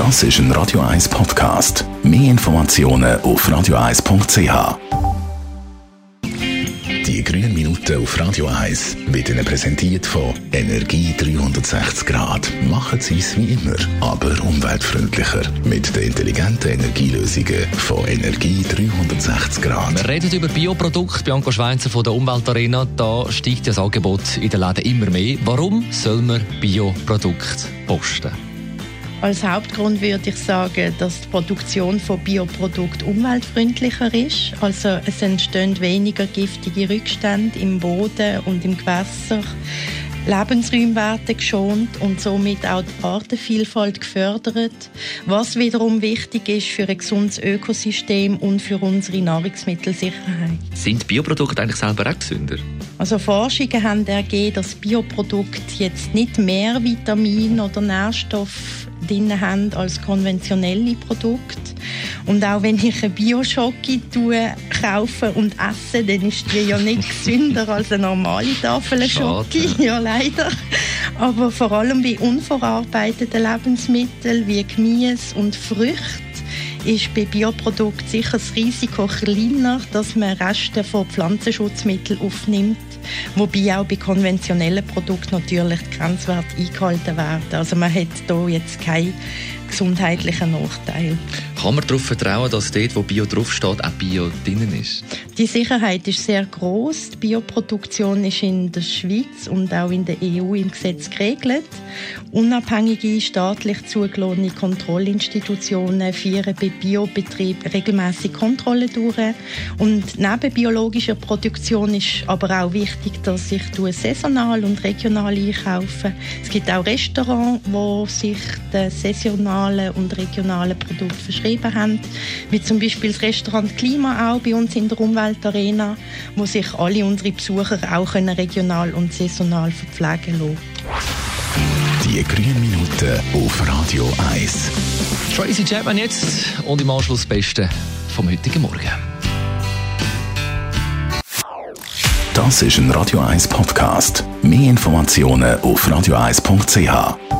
Das ist ein Radio 1 Podcast. Mehr Informationen auf radio1.ch. Die grünen Minuten auf Radio 1 werden Ihnen präsentiert von Energie 360 Grad. Machen Sie es wie immer, aber umweltfreundlicher. Mit den intelligenten Energielösungen von Energie 360 Grad. Wir reden über Bioprodukte. Bianca Schweizer von der Umweltarena. Da steigt das Angebot in den Läden immer mehr. Warum soll man Bioprodukte posten? Als Hauptgrund würde ich sagen, dass die Produktion von Bioprodukten umweltfreundlicher ist. Also es entstehen weniger giftige Rückstände im Boden und im Gewässer. Lebensräume werden geschont und somit auch die Artenvielfalt gefördert, was wiederum wichtig ist für ein gesundes Ökosystem und für unsere Nahrungsmittelsicherheit. Sind Bioprodukte eigentlich selber auch gesünder? Also Forschungen haben ergeben, dass Bioprodukte jetzt nicht mehr Vitamine oder Nährstoffe drin haben als konventionelle Produkte. Und auch wenn ich eine Bio-Schoki kaufe und esse, dann ist die ja nicht gesünder als eine normale Tafel Schoki. Ja, leider. Aber vor allem bei unverarbeiteten Lebensmitteln wie Gemüse und Früchte ist bei Bioprodukten sicher das Risiko kleiner, dass man Reste von Pflanzenschutzmitteln aufnimmt. Wobei auch bei konventionellen Produkten natürlich die Grenzwerte eingehalten werden. Also man hat hier jetzt keinen gesundheitlichen Nachteil. Kann man darauf vertrauen, dass dort, wo Bio draufsteht, auch Bio drinnen ist? Die Sicherheit ist sehr groß. Die Bioproduktion ist in der Schweiz und auch in der EU im Gesetz geregelt. Unabhängige staatlich zugelassene Kontrollinstitutionen führen bei Biobetrieb regelmäßig Kontrollen durch. Und neben biologischer Produktion ist aber auch wichtig, dass ich saisonal und regional einkaufe. Es gibt auch Restaurants, wo sich den saisonalen und regionalen Produkten verschrieben haben, wie zum Beispiel das Restaurant Klima auch bei uns in der Umweltarena, wo sich alle unsere Besucher auch regional und saisonal verpflegen lassen. Die grünen Minuten auf Radio 1. Tracy Chapman jetzt und im Anschluss das Beste vom heutigen Morgen. Das ist ein Radio 1 Podcast. Mehr Informationen auf radio1.ch.